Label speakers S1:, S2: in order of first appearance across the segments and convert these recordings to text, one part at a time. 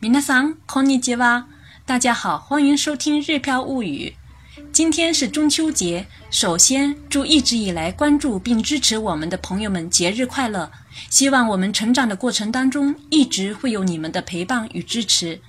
S1: 皆さん、こんにちは。大家好，欢迎收听《日飘物语》。今天是中秋节，首先祝一直以来关注并支持我们的朋友们节日快乐。希望我们成长的过程当中，一直会有你们的陪伴与支持。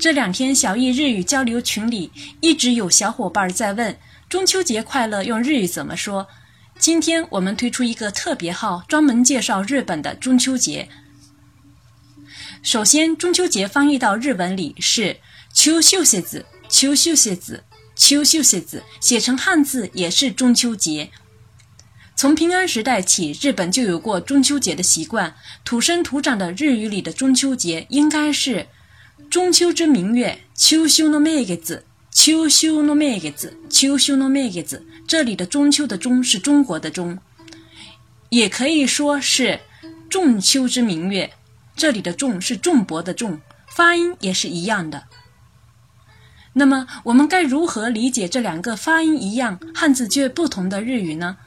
S1: 这两天，小易日语交流群里一直有小伙伴在问中秋节快乐用日语怎么说。今天我们推出一个特别号，专门介绍日本的中秋节。 首先，中秋节翻译到日文里是秋秀节子，秋秀节子，秋秀节子，写成汉字也是中秋节。从平安时代起，日本就有过中秋节的习惯。土生土长的日语里的中秋节应该是中秋之明月，秋修の名月，秋修の名月，秋修の名月。这里的中秋的中是中国的中，也可以说是仲秋之明月。 这里的仲是重薄的重，发音也是一样的。那么，我们该如何理解这两个发音一样、汉字却不同的日语呢？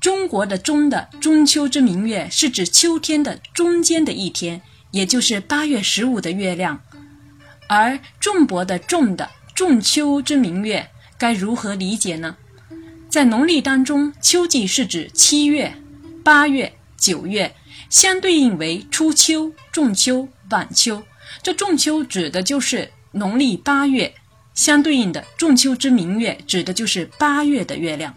S1: 中国的“中”的中秋之明月是指秋天的中间的一天，也就是八月十五的月亮；而重薄的“重”的仲秋之明月该如何理解呢？在农历当中，秋季是指七月、八月、九月，相对应为初秋、仲秋、晚秋。这仲秋指的就是农历八月，相对应的仲秋之明月指的就是八月的月亮。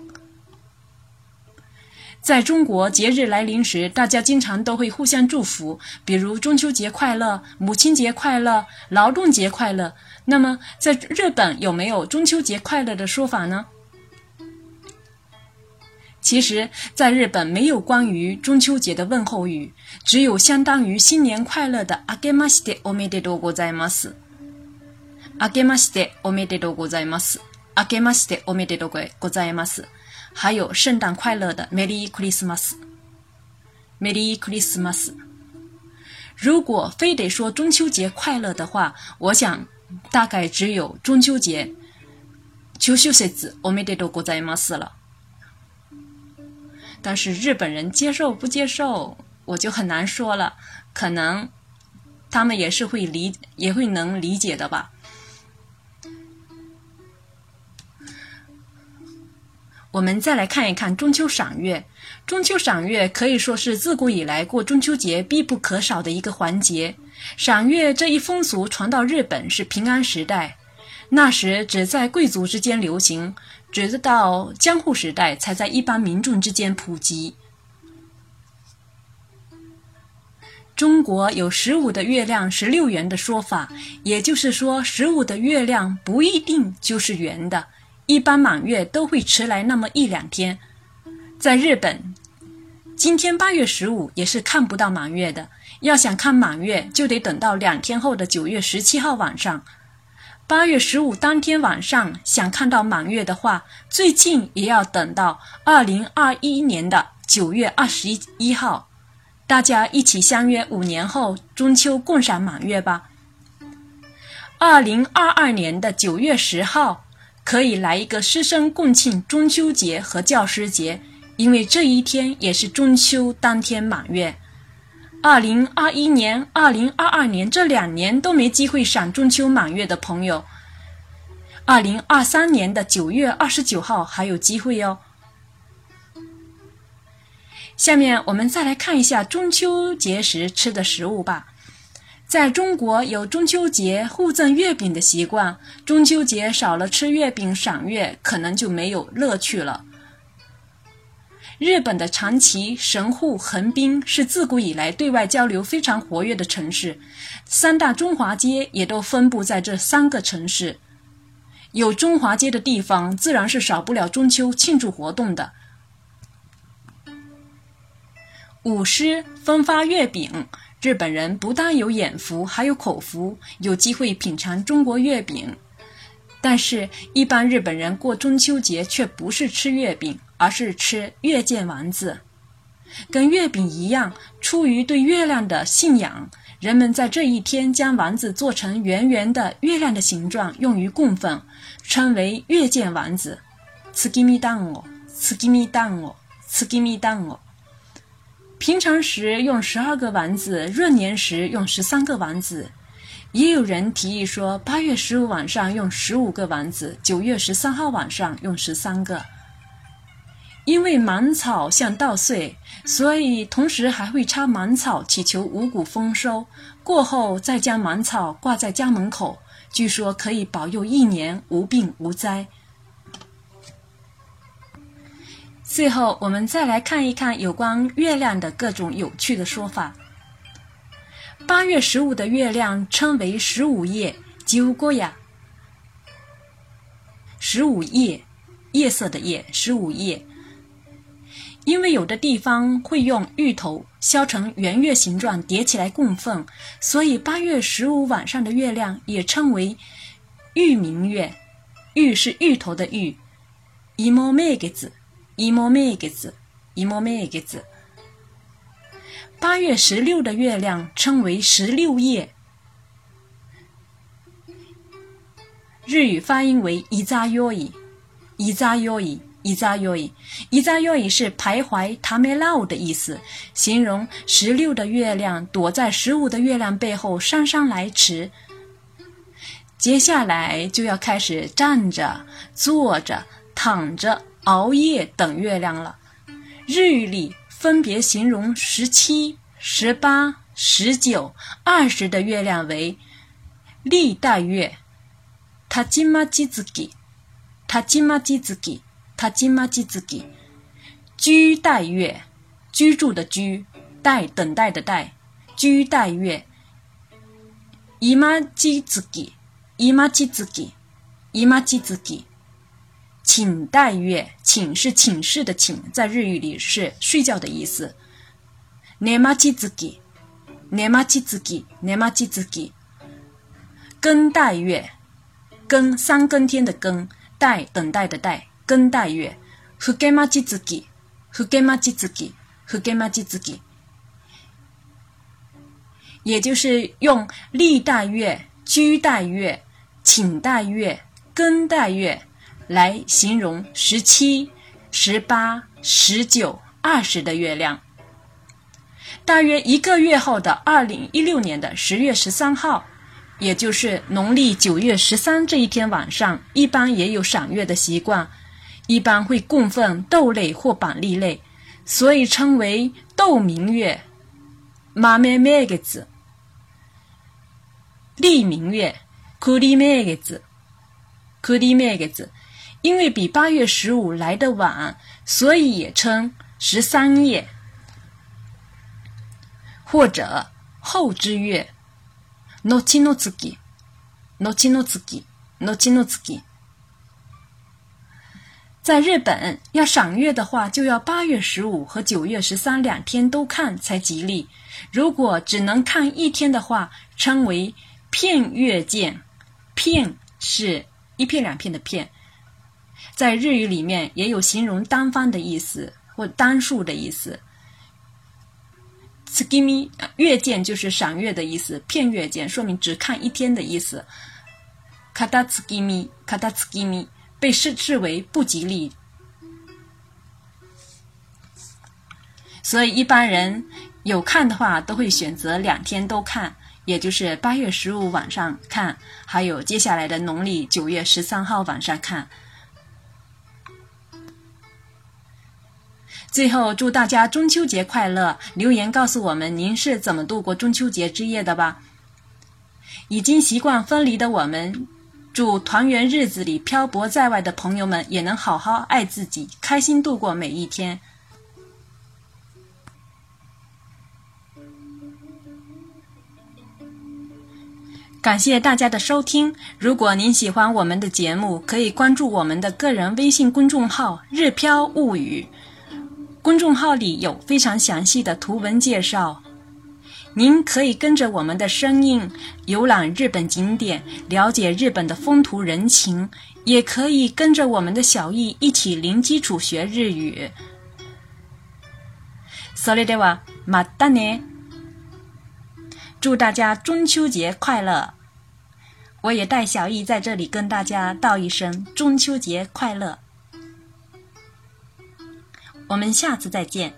S1: 在中国，节日来临时，大家经常都会互相祝福，比如中秋节快乐、母亲节快乐、劳动节快乐。那么，在日本有没有中秋节快乐的说法呢？其实，在日本没有关于中秋节的问候语，只有相当于新年快乐的“あけましておめでとうございます”。あけましておめでとうございます。あけましておめでとうございます。还有圣诞快乐的 “Merry Christmas”。マス Christmas。如果非得说中秋节快乐的话，我想大概只有中秋节。中秋節おめでとうございます了。但是日本人接受不接受，我就很难说了。可能他们也是会理，也会能理解的吧。我们再来看一看中秋赏月。中秋赏月可以说是自古以来过中秋节必不可少的一个环节。赏月这一风俗传到日本是平安时代，那时只在贵族之间流行，直到江户时代才在一般民众之间普及。中国有十五的月亮十六圆的说法，也就是说，十五的月亮不一定就是圆的。一般满月都会迟来那么一两天，在日本，今天八月十五也是看不到满月的。要想看满月，就得等到两天后的九月十七号晚上。八月十五当天晚上想看到满月的话，最近也要等到二零二一年的九月二十一号。大家一起相约五年后中秋共赏满月吧。二零二二年的九月十号。可以来一个师生共庆中秋节和教师节，因为这一天也是中秋当天满月。二零二一年、二零二二年这两年都没机会赏中秋满月的朋友，二零二三年的九月二十九号还有机会哟。下面我们再来看一下中秋节时吃的食物吧。在中国有中秋节互赠月饼的习惯，中秋节少了吃月饼赏月，可能就没有乐趣了。日本的长崎、神户、横滨是自古以来对外交流非常活跃的城市，三大中华街也都分布在这三个城市。有中华街的地方，自然是少不了中秋庆祝活动的。舞狮、分发月饼。日本人不但有眼福，还有口福，有机会品尝中国月饼。但是，一般日本人过中秋节却不是吃月饼，而是吃月见丸子。跟月饼一样，出于对月亮的信仰，人们在这一天将丸子做成圆圆的月亮的形状，用于供奉，称为月见丸子。つきみだんご，つきみだんご，つきみだんご。 平常时用十二个丸子，闰年时用十三个丸子。也有人提议说，八月十五晚上用十五个丸子，九月十三号晚上用十三个。 因为芒草像稻穗，所以同时还会插芒草，祈求五谷丰收。过后再将芒草挂在家门口，据说可以保佑一年无病无灾。最后，我们再来看一看有关月亮的各种有趣的说法。八月十五的月亮称为十五夜，九过呀。十五夜，夜色的夜，十五夜。因为有的地方会用芋头削成圆月形状叠起来供奉，所以八月十五晚上的月亮也称为芋明月。芋是芋头的芋，一摸麦个子，一摸麦个子，一摸麦个子。八月十六的月亮称为十六夜，日语发音为伊扎哟伊，伊扎哟伊，扎哟伊，伊扎哟伊是徘徊、塔梅拉的意思，形容十六的月亮躲在十五的月亮背后姗姗来迟。接下来就要开始站着、坐着、躺着、熬夜等月亮了。日语里。分别形容十七、十八、十九、二十的月亮为历代月，他金马吉子给，他金马吉子给，他金马吉子给，居待月，居住的居，待等待的待，居待月，伊玛吉子给，伊玛吉子给，伊玛吉子给。寝待月，寝是寝室的寝，在日语里是睡觉的意思。ねまちずき，ねまちずき，ねまちずき。更待月，更三更天的更，待等待的待， 更待月。ふけまちずき，ふけまちずき，ふけまちずき。也就是用历待月、居待月、寝待月、更待月。来形容十七、十八、十九、二十的月亮。大约一个月后的二零一六年的十月十三号，也就是农历九月十三这一天晚上，一般也有赏月的习惯， 一般会供奉豆类或板栗类，所以称为豆明月。马咩咩个字，立明月，库里咩个字，库里咩个字。因为比八月十五来的晚，所以也称十三夜，或者后之月。のちの月、のちの月、のちの月。 在日本，要赏月的话，就要八月十五和九月十三两天都看才吉利。如果只能看一天的话，称为片月见。片是一片两片的片。在日语里面也有形容单方的意思或单数的意思。tsukimi 月见就是赏月的意思，片月见说明只看一天的意思。kata tsukimi katskimi 被视视为不吉利，所以一般人有看的话都会选择两天都看，也就是八月十五晚上看，还有接下来的农历九月十三号晚上看。最后，祝大家中秋节快乐！留言告诉我们您是怎么度过中秋节之夜的吧。已经习惯分离的我们，祝团圆日子里漂泊在外的朋友们也能好好爱自己，开心度过每一天。感谢大家的收听。如果您喜欢我们的节目，可以关注我们的个人微信公众号“日飘物语”。公众号里有非常详细的图文介绍，您可以跟着我们的声音游览日本景点，了解日本的风土人情，也可以跟着我们的小易一起零基础学日语。それではまたね。祝大家中秋节快乐！我也代小易在这里跟大家道一声中秋节快乐。我们下次再见。